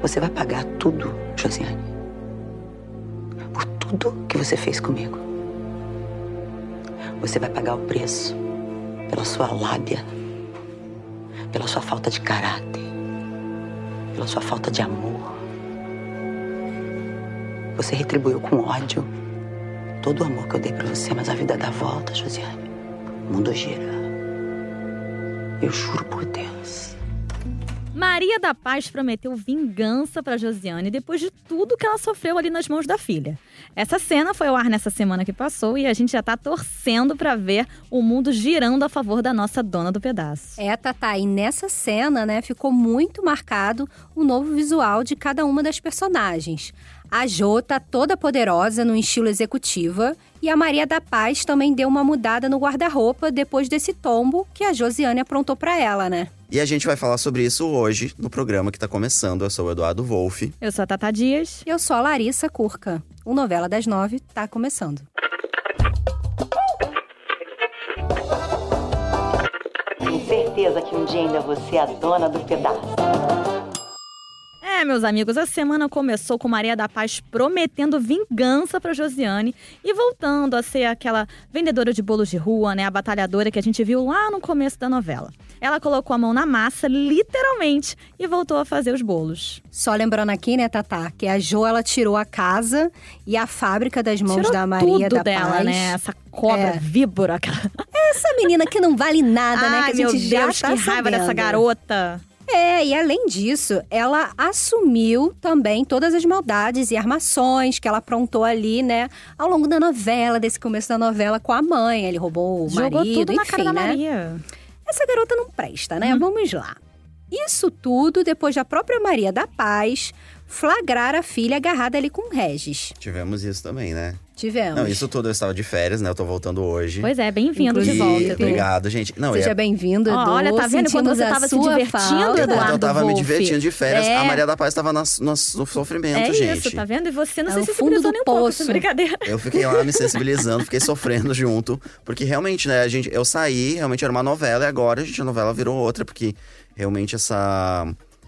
Você vai pagar tudo, Josiane. Por tudo que você fez comigo. Você vai pagar o preço pela sua lábia, pela sua falta de caráter, pela sua falta de amor. Você retribuiu com ódio todo o amor que eu dei pra você, mas a vida dá volta, Josiane. O mundo gira. Eu juro por Deus. Maria da Paz prometeu vingança para Josiane depois de tudo que ela sofreu ali nas mãos da filha. Essa cena foi ao ar nessa semana que passou e a gente já tá torcendo para ver o mundo girando a favor da nossa dona do pedaço. É, Tatá, e nessa cena, né, ficou muito marcado o novo visual de cada uma das personagens. A Jo tá toda poderosa no estilo executiva e a Maria da Paz também deu uma mudada no guarda-roupa depois desse tombo que a Josiane aprontou para ela, né? E a gente vai falar sobre isso hoje no programa que tá começando. Eu sou o Eduardo Wolff. Eu sou a Tata Dias. Eu sou a Larissa Curca. O Novela das Nove tá começando. Tenho certeza que um dia ainda você é a dona do pedaço. Meus amigos, a semana começou com Maria da Paz prometendo vingança para Josiane e voltando a ser aquela vendedora de bolos de rua, né, a batalhadora que a gente viu lá no começo da novela. Ela colocou a mão na massa, literalmente, e voltou a fazer os bolos. Só lembrando aqui, né, Tatá, que a Jo ela tirou a casa e a fábrica das mãos Tirou da Maria tudo da dela, Paz. né? Essa cobra É. víbora. Aquela... Essa menina que não vale nada, né? Ai, Que a gente meu já Deus, tá que raiva dessa sabendo. garota. É, e além disso, ela assumiu também todas as maldades e armações que ela aprontou ali, né, ao longo da novela, desse começo da novela com a mãe. Ele roubou o Jogou marido, tudo na enfim, cara da né? Maria. Essa garota não presta, né? Vamos lá. Isso tudo depois da própria Maria da Paz flagrar a filha agarrada ali com o Regis. Tivemos isso também, né? Tivemos. Não, isso tudo eu estava de férias, né? Eu tô voltando hoje. Pois é, bem-vindo de volta, Edu. obrigado, gente. Não, Seja eu ia- bem-vindo, Edu. Ó, olha, tá vendo quando você a tava se divertindo, falta. Eduardo? eu tava me Wolff. divertindo de férias. É. A Maria da Paz tava nas- no sofrimento, É gente. isso, tá vendo? E você não É se sensibilizou nem um pouco, brincadeira. Eu fiquei lá me sensibilizando, fiquei sofrendo junto. Porque realmente, né, a gente, eu saí, realmente era uma novela, e agora, gente, a novela virou outra, porque realmente essa,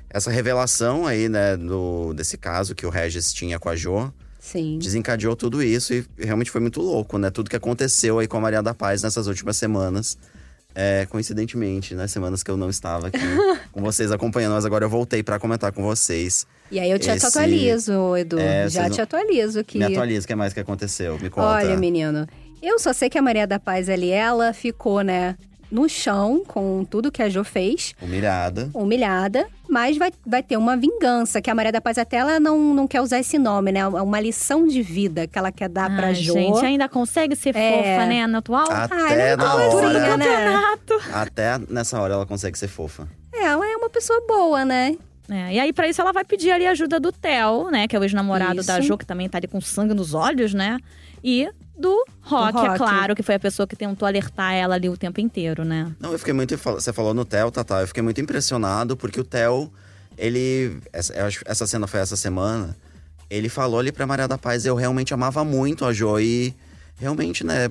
essa revelação aí, né, do, desse caso que o Regis tinha com a Jo, Sim. desencadeou tudo isso e realmente foi muito louco, né? Tudo que aconteceu aí com a Maria da Paz nessas últimas semanas. É, coincidentemente, nas semanas que eu não estava aqui com vocês acompanhando, mas agora eu voltei pra comentar com vocês. E aí eu te Esse- atualizo, Edu. É, Já te não- atualizo aqui. Me atualiza, o que mais que aconteceu? Me conta. Olha, menino, eu só sei que a Maria da Paz ali, ela ficou, né, no chão com tudo que a Jo fez, Humilhada. humilhada, mas vai, vai ter uma vingança, que a Maria da Paz até ela não, não quer usar esse nome, né? Uma lição de vida que ela quer dar pra Ai, Jo. gente, ainda consegue ser É. fofa, né, no atual? Até ela é na uma hora. né? Campeonato. Até nessa hora ela consegue ser fofa. É, ela é uma pessoa boa, né? É, e aí, pra isso, ela vai pedir ali a ajuda do Theo, né? Que é o ex-namorado da. Jo, que também tá ali com sangue nos olhos, né? E do Rock, Do é Rock. claro, que foi a pessoa que tentou alertar ela ali o tempo inteiro, né? Não, eu fiquei muito. Você falou no Theo, Tata. Eu fiquei muito impressionado porque o Theo, ele. Essa, essa cena foi essa semana. Ele falou ali pra Maria da Paz: eu realmente amava muito a Jo. E realmente, né?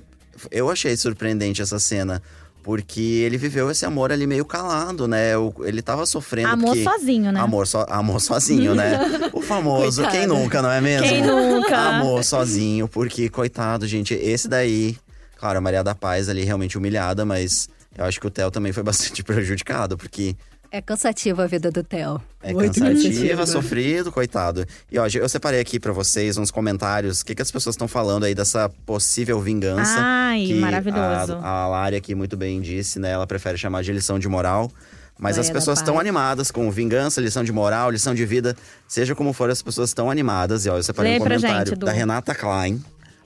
Eu achei surpreendente essa cena. Porque ele viveu esse amor ali meio calado, né? Ele tava sofrendo. Amor porque... sozinho, né? Amor, so... Amor sozinho, né? O famoso, Coitado. quem nunca, não é mesmo? Quem nunca? Amor sozinho, porque, coitado, gente, esse daí. Claro, a Maria da Paz ali realmente humilhada, mas eu acho que o Theo também foi bastante prejudicado, porque É cansativa a vida do Theo. é Muito cansativa, cansativa. sofrido, coitado. E ó, eu separei aqui pra vocês uns comentários, o que, que as pessoas estão falando aí dessa possível vingança. Ai, que maravilhoso. A, a Lari aqui muito bem disse, né? Ela prefere chamar de lição de moral. Mas as pessoas estão animadas com vingança, lição de moral, lição de vida. Seja como for, as pessoas estão animadas. E ó, eu separei Lê um comentário gente, Du. da Renata Klein.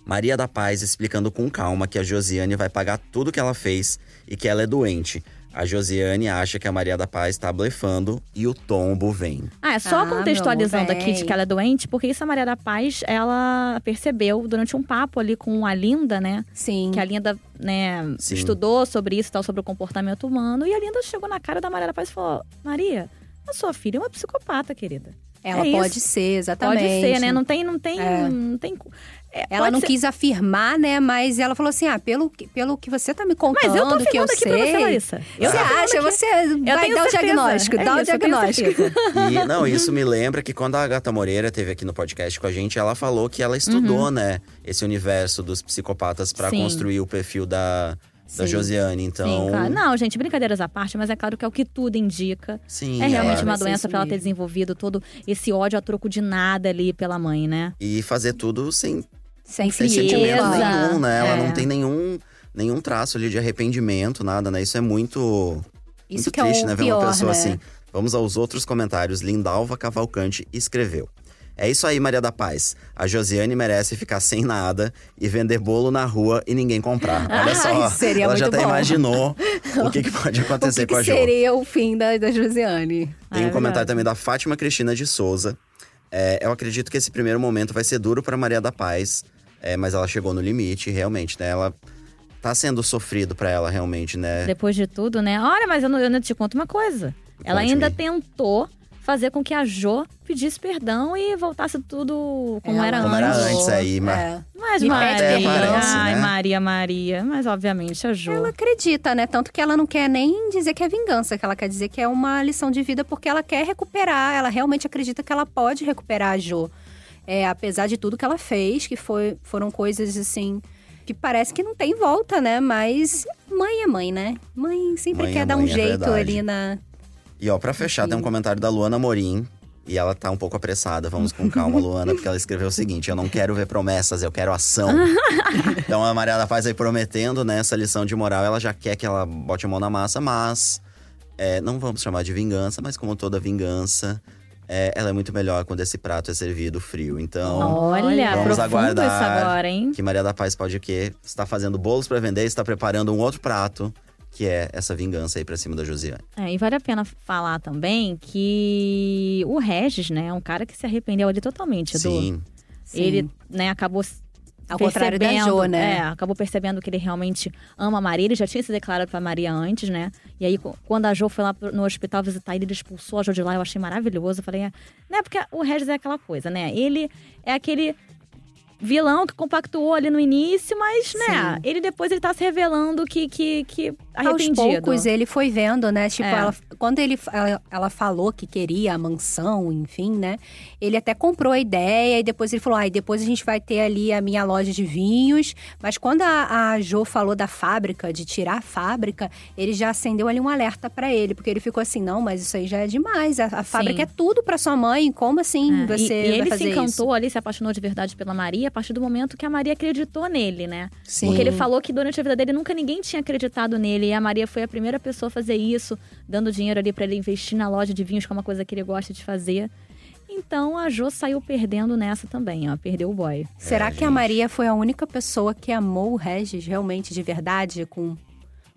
Maria da Paz explicando com calma que a Josiane vai pagar tudo que ela fez e que ela é doente. A Josiane acha que a Maria da Paz tá blefando e o tombo vem. Ah, é só Ah, contextualizando aqui de que ela é doente, porque isso a Maria da Paz, ela percebeu durante um papo ali com a Linda, né? Sim. Que a Linda, né, Sim. estudou sobre isso, tal, sobre o comportamento humano. E a Linda chegou na cara da Maria da Paz e falou: Maria, a sua filha é uma psicopata, querida. Ela É pode isso. ser, exatamente. Pode ser, né? Não tem, não tem, É. não tem. É, Ela não ser- quis afirmar, né? Mas ela falou assim: ah, pelo, que- pelo que você tá me contando, Mas eu tô que eu afirmando aqui sei. pra você, Larissa. Eu você acha? aqui. Você Eu vai dar o diagnóstico, É dá o isso, tenho diagnóstico. E, não, isso me lembra que quando a Agatha Moreira teve aqui no podcast com a gente, ela falou que ela estudou, né, esse universo dos psicopatas pra Uhum. Sim. construir o perfil da, da Sim. Josiane. Então, Sim, claro. Não, gente, brincadeiras à parte, mas é claro que é o que tudo indica. sim, É realmente ela- uma doença pra ela ter desenvolvido todo esse ódio a troco de nada ali pela mãe, né? E fazer tudo sem, Sem sem sentimento nenhum, né? Ela É. não tem nenhum, nenhum traço ali de arrependimento, nada, né? Isso é muito, Isso muito que é triste, o né? Ver pior, uma pessoa né? assim. Vamos aos outros comentários. Lindalva Cavalcante escreveu. É isso aí, Maria da Paz. A Josiane merece ficar sem nada e vender bolo na rua e ninguém comprar. Olha só, Ai, ela já até bom. imaginou o que, que pode O acontecer que, com a que Jo. seria o fim da, da Josiane? Tem Ah, um é comentário também da Fátima Cristina de Souza. É, eu acredito que esse primeiro momento vai ser duro para Maria da Paz, é, mas ela chegou no limite, realmente, né? Ela tá sendo sofrido para ela, realmente, né? Depois de tudo, né? Olha, mas eu não, eu não te conto uma coisa. Ela Conte-me. ainda tentou fazer com que a Jo pedisse perdão e voltasse tudo como Ela era Como antes. era antes aí, mas É. Mas Me Maria, perdão. ai, né? Maria, Maria. Mas obviamente a Jo. Ela acredita, né? Tanto que ela não quer nem dizer que é vingança, que ela quer dizer que é uma lição de vida, porque ela quer recuperar. Ela realmente acredita que ela pode recuperar a Jo. É, apesar de tudo que ela fez, que foi, foram coisas assim. Que parece que não tem volta, né? Mas mãe é mãe, né? Mãe sempre Mãe é quer dar um mãe, é jeito verdade. ali na. E ó, pra fechar, tem um comentário da Luana Morim. E ela tá um pouco apressada. Vamos com calma, Luana, porque ela escreveu o seguinte: Eu não quero ver promessas, eu quero ação. então a Maria da Paz aí prometendo, né, essa lição de moral. Ela já quer que ela bote a mão na massa, mas é, não vamos chamar de vingança, mas como toda vingança, é, ela é muito melhor quando esse prato é servido frio. Então, Olha, Vamos aguardar. isso agora, hein? que Maria da Paz pode o quê? Está fazendo bolos pra vender, está preparando um outro prato, que é essa vingança aí pra cima da Josiane. É, e vale a pena falar também que o Regis, né, é um cara que se arrependeu ali totalmente do. Sim. Ele, né, acabou Ao contrário da Jo, né? É, acabou percebendo que ele realmente ama a Maria. Ele já tinha se declarado pra Maria antes, né? E aí, quando a Jo foi lá no hospital visitar ele, ele expulsou a Jo de lá. Eu achei maravilhoso. Eu falei, é, né? Porque o Regis é aquela coisa, né? Ele é aquele vilão que compactuou ali no início, mas, né? Sim. Ele depois ele tá se revelando que, que, que Aos arrependido. poucos ele foi vendo, né? Tipo, É. ela, quando ele, ela, ela falou que queria a mansão, enfim, né? Ele até comprou a ideia e depois ele falou: ah, e depois a gente vai ter ali a minha loja de vinhos. Mas quando a, a Jo falou da fábrica, de tirar a fábrica, ele já acendeu ali um alerta pra ele, porque ele ficou assim: não, mas isso aí já é demais. A, a fábrica é tudo pra sua mãe, como assim É, você e, e ele se encantou isso? ali, se apaixonou de verdade pela Maria a partir do momento que a Maria acreditou nele, né? Sim. Porque ele falou que durante a vida dele nunca ninguém tinha acreditado nele. E a Maria foi a primeira pessoa a fazer isso, dando dinheiro ali pra ele investir na loja de vinhos, que é uma coisa que ele gosta de fazer. Então a Jo saiu perdendo nessa também, ó. Perdeu o boy. Será É, que a. Maria foi a única pessoa que amou o Regis realmente de verdade, com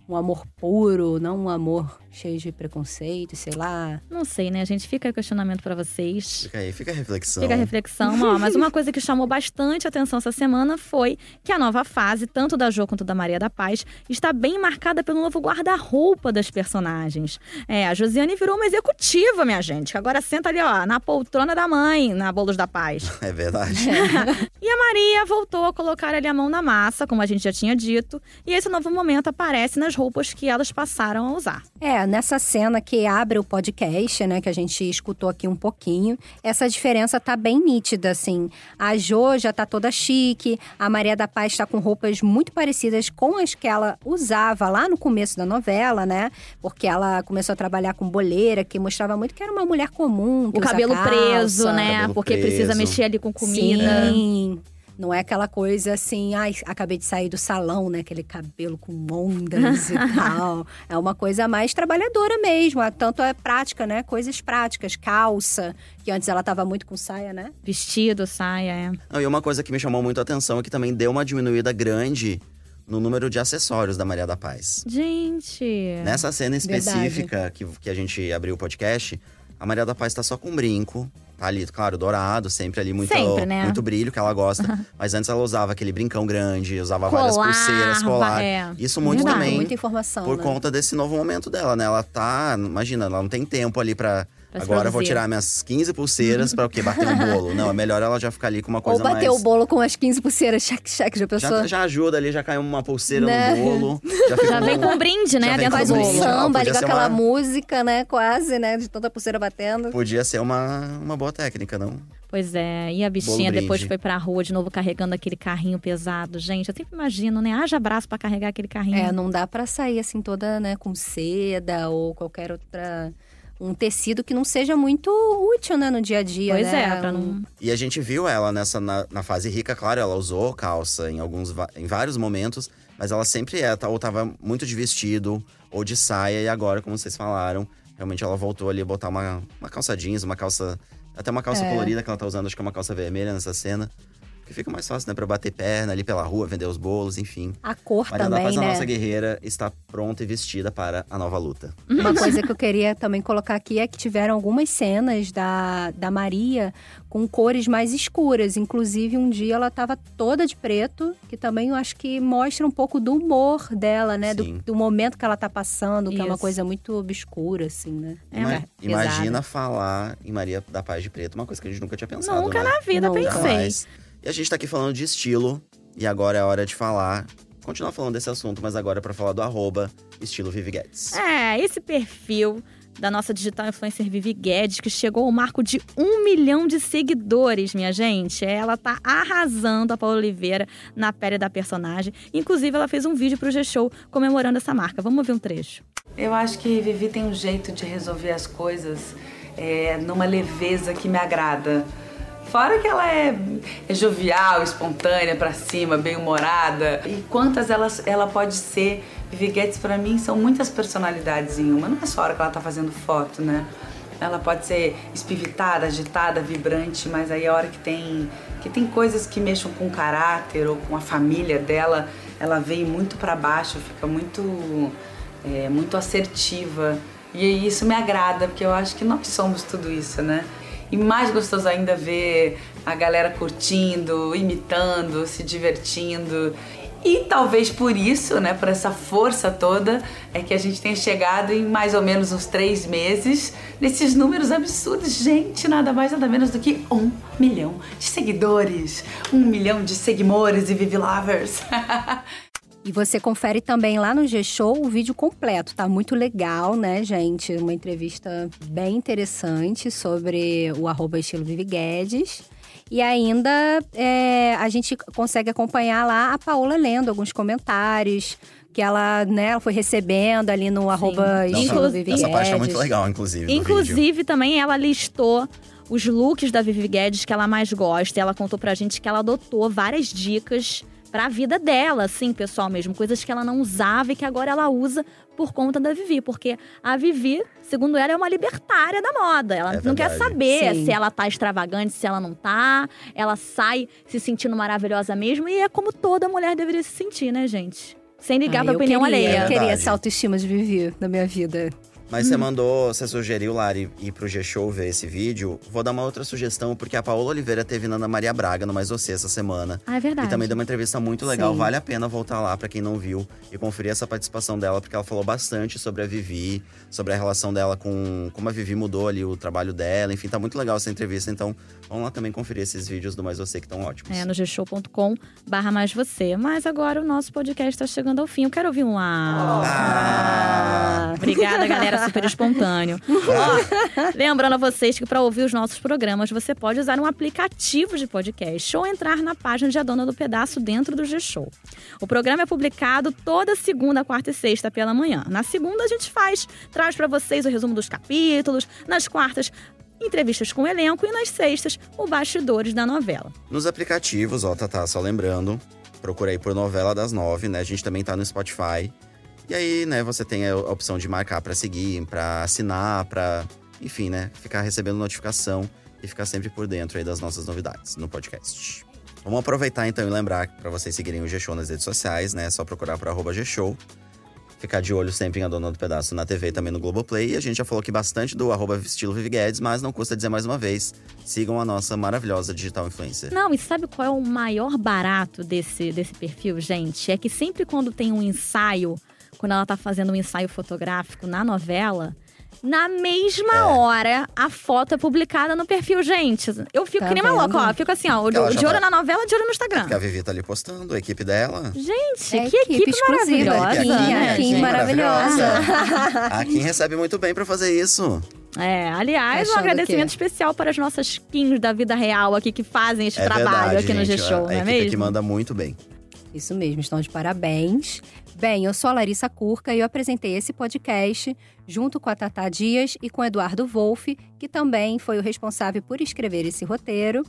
um amor puro, não um amor cheio de preconceito, sei lá? Não sei, né, gente? Fica aí o questionamento pra vocês. Fica aí, fica a reflexão. Fica a reflexão, ó, mas uma coisa que chamou bastante atenção essa semana foi que a nova fase, tanto da Jo quanto da Maria da Paz, está bem marcada pelo novo guarda-roupa das personagens. É, a Josiane virou uma executiva, minha gente, que agora senta ali, ó, na poltrona da mãe, na Bolos da Paz. É verdade. E a Maria voltou a colocar ali a mão na massa, como a gente já tinha dito, e esse novo momento aparece nas roupas que elas passaram a usar. É, nessa cena que abre o podcast, né, que a gente escutou aqui um pouquinho, essa diferença tá bem nítida, assim. A Jo já tá toda chique, a Maria da Paz tá com roupas muito parecidas com as que ela usava lá no começo da novela, né? Porque ela começou a trabalhar com boleira, que mostrava muito que era uma mulher comum. que O usa cabelo calça. preso, né? Cabelo Porque precisa preso. mexer ali com comida. Sim. Não é aquela coisa assim, ai, acabei de sair do salão, né? Aquele cabelo com ondas e tal. É uma coisa mais trabalhadora mesmo. é- Tanto é prática, né? Coisas práticas. Calça, que antes ela tava muito com saia, né? Vestido, saia, é. Não, e uma coisa que me chamou muito a atenção é que também deu uma diminuída grande no número de acessórios da Maria da Paz. Gente. Nessa cena Verdade. específica que, que a gente abriu o podcast, a Maria da Paz tá só com brinco. Tá ali, claro, dourado, sempre ali muito, Sempre, né? muito brilho que ela gosta. Mas antes ela usava aquele brincão grande, usava várias Colar, pulseiras, colar. é. Isso muito Verdade. também Muita informação, por né? conta desse novo momento dela, né? Ela tá, imagina, ela não tem tempo ali pra Agora eu vou tirar minhas 15 pulseiras pra o quê? Bater um bolo. Não, é melhor ela já ficar ali com uma Ou coisa bater mais. o bolo com as 15 pulseiras, cheque, cheque, já pensou? Já, já ajuda ali, já caiu uma pulseira Né? no bolo. Já, Já vem um- com um brinde, né? Já vem Dentro com Faz um brinde. samba com ser aquela uma- música, né? Quase, né? De tanta pulseira batendo. Podia ser uma, uma boa técnica, não? Pois é, e a bichinha depois brinde. foi pra rua de novo carregando aquele carrinho pesado. Gente, eu sempre imagino, né? Haja braço pra carregar aquele carrinho. É, não dá pra sair assim toda, né, com seda ou qualquer outra um tecido que não seja muito útil, né, no dia a dia, pois né? é, pra não. E a gente viu ela nessa na, na fase rica, claro, ela usou calça em alguns em vários momentos, mas ela sempre é, tá- ou tava muito de vestido ou de saia e agora, como vocês falaram, realmente ela voltou ali a botar uma, uma calça jeans, uma calça até uma calça É. colorida que ela tá usando, acho que é uma calça vermelha nessa cena. Que fica mais fácil, né, pra bater perna ali pela rua, vender os bolos, enfim. A cor Maria da também, Paz, a né? nossa guerreira, está pronta e vestida para a nova luta. Uma coisa que eu queria também colocar aqui é que tiveram algumas cenas da, da Maria com cores mais escuras. Inclusive, um dia ela estava toda de preto, que também eu acho que mostra um pouco do humor dela, né? Do, do momento que ela tá passando, que é uma Isso. coisa muito obscura, assim, né? É, Ima- pesada. imagina falar em Maria da Paz de Preto, uma coisa que a gente nunca tinha pensado, Nunca né? na vida Nunca. pensei. Jamais. E a gente tá aqui falando de estilo, e agora é a hora de falar. Continuar falando desse assunto, mas agora é pra falar do arroba estilo Vivi Guedes. É, esse perfil da nossa digital influencer Vivi Guedes, que chegou ao marco de um milhão de seguidores, minha gente. Ela tá arrasando a Paula Oliveira na pele da personagem. Inclusive, ela fez um vídeo pro G-Show comemorando essa marca. Vamos ver um trecho. Eu acho que Vivi tem um jeito de resolver as coisas é, numa leveza que me agrada. Fora que ela é, é jovial, espontânea, pra cima, bem-humorada. E quantas elas, ela pode ser. Vivi Guedes, pra mim, são muitas personalidades em uma. Não é só a hora que ela tá fazendo foto, né? Ela pode ser espivitada, agitada, vibrante, mas aí a hora que tem, que tem coisas que mexam com o caráter ou com a família dela, ela vem muito pra baixo, fica muito é, muito assertiva. E isso me agrada, porque eu acho que nós somos tudo isso, né? E mais gostoso ainda ver a galera curtindo, imitando, se divertindo. E talvez por isso, né, por essa força toda, é que a gente tenha chegado em mais ou menos uns três meses nesses números absurdos. Gente, nada mais, nada menos do que um milhão de seguidores, um milhão de seguimores e Vivi Lovers. E você confere também lá no G-Show o vídeo completo. Tá muito legal, né, gente? Uma entrevista bem interessante sobre o arroba estilo Vivi Guedes. E ainda é, a gente consegue acompanhar lá a Paola lendo alguns comentários que ela, né, ela foi recebendo ali no arroba Nossa, estilo Inclu- Vivi essa parte é muito legal, inclusive. Inclusive, também ela listou os looks da Vivi Guedes que ela mais gosta. E ela contou pra gente que ela adotou várias dicas pra vida dela, assim, pessoal mesmo. Coisas que ela não usava e que agora ela usa por conta da Vivi. Porque a Vivi, segundo ela, é uma libertária da moda. Ela É não quer saber Sim. se ela tá extravagante, se ela não tá. Ela sai se sentindo maravilhosa mesmo. E é como toda mulher deveria se sentir, né, gente? Sem ligar Ah, pra opinião queria, alheia. Eu queria essa autoestima de Vivi na minha vida. Mas Hum. você mandou, você sugeriu, Lari, ir pro G-Show ver esse vídeo. Vou dar uma outra sugestão, porque a Paola Oliveira teve na Ana Maria Braga no Mais Você essa semana. Ah, é verdade. E também deu uma entrevista muito legal. Sim. Vale a pena voltar lá pra quem não viu e conferir essa participação dela, porque ela falou bastante sobre a Vivi, sobre a relação dela com como a Vivi mudou ali o trabalho dela. Enfim, tá muito legal essa entrevista. Então, vamos lá também conferir esses vídeos do Mais Você que estão ótimos. É, no gshow.com barra mais você. Mas agora o nosso podcast está chegando ao fim. Eu quero ouvir um ah. Ah. Obrigada, galera, super espontâneo. Ó, lembrando a vocês que para ouvir os nossos programas, você pode usar um aplicativo de podcast ou entrar na página de A Dona do Pedaço dentro do G-Show. O programa é publicado toda segunda, quarta e sexta pela manhã. Na segunda a gente faz, traz para vocês o resumo dos capítulos. Nas quartas, entrevistas com o elenco e nas sextas, o bastidores da novela. Nos aplicativos, ó, Tatá, só lembrando, procura aí por Novela das Nove, né? A gente também tá no Spotify. E aí, né, você tem a opção de marcar pra seguir, pra assinar, pra, enfim, né, ficar recebendo notificação e ficar sempre por dentro aí das nossas novidades no podcast. Vamos aproveitar então e lembrar pra vocês seguirem o G-Show nas redes sociais, né? É só procurar por G-Show. Ficar de olho sempre em A Dona do Pedaço na TV e também no Globoplay. E a gente já falou aqui bastante do arroba estilo Vivi Guedes, mas não custa dizer mais uma vez, sigam a nossa maravilhosa digital influencer. Não, e sabe qual é o maior barato desse, desse perfil, gente? É que sempre quando tem um ensaio, quando ela tá fazendo um ensaio fotográfico na novela, Na mesma É. hora, a foto é publicada no perfil, gente. Eu fico Tá que nem maluca, ó. Eu fico assim, ó, de, de olho tá- na novela, de olho no Instagram. Porque a Vivi tá ali postando, a equipe dela. Gente, É que equipe equipe, maravilhosa. Kim, né, Kim gente? maravilhosa. A Kim recebe muito bem pra fazer isso. É, aliás, um agradecimento que- especial para as nossas Kings da vida real aqui que fazem este é trabalho verdade, aqui no. G-Show, não a é mesmo? que manda muito bem. Isso mesmo, estão de parabéns. Bem, eu sou a Larissa Curca e eu apresentei esse podcast junto com a Tata Dias e com Eduardo Wolff, que também foi o responsável por escrever esse roteiro.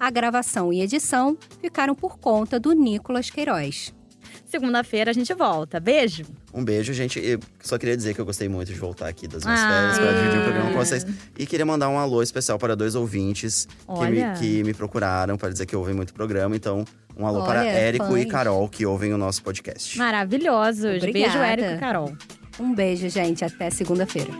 A gravação e edição ficaram por conta do Nicolas Queiroz. Segunda-feira a gente volta. Beijo. Um beijo, gente. Eu só queria dizer que eu gostei muito de voltar aqui das minhas Ah. férias para dividir o programa com vocês. E queria mandar um alô especial para dois ouvintes que me, que me procuraram para dizer que ouvem muito programa. Então, um alô para Olha, Érico e. Carol, que ouvem o nosso podcast. Maravilhosos. Obrigada. Beijo, Érico e Carol. Um beijo, gente. Até segunda-feira.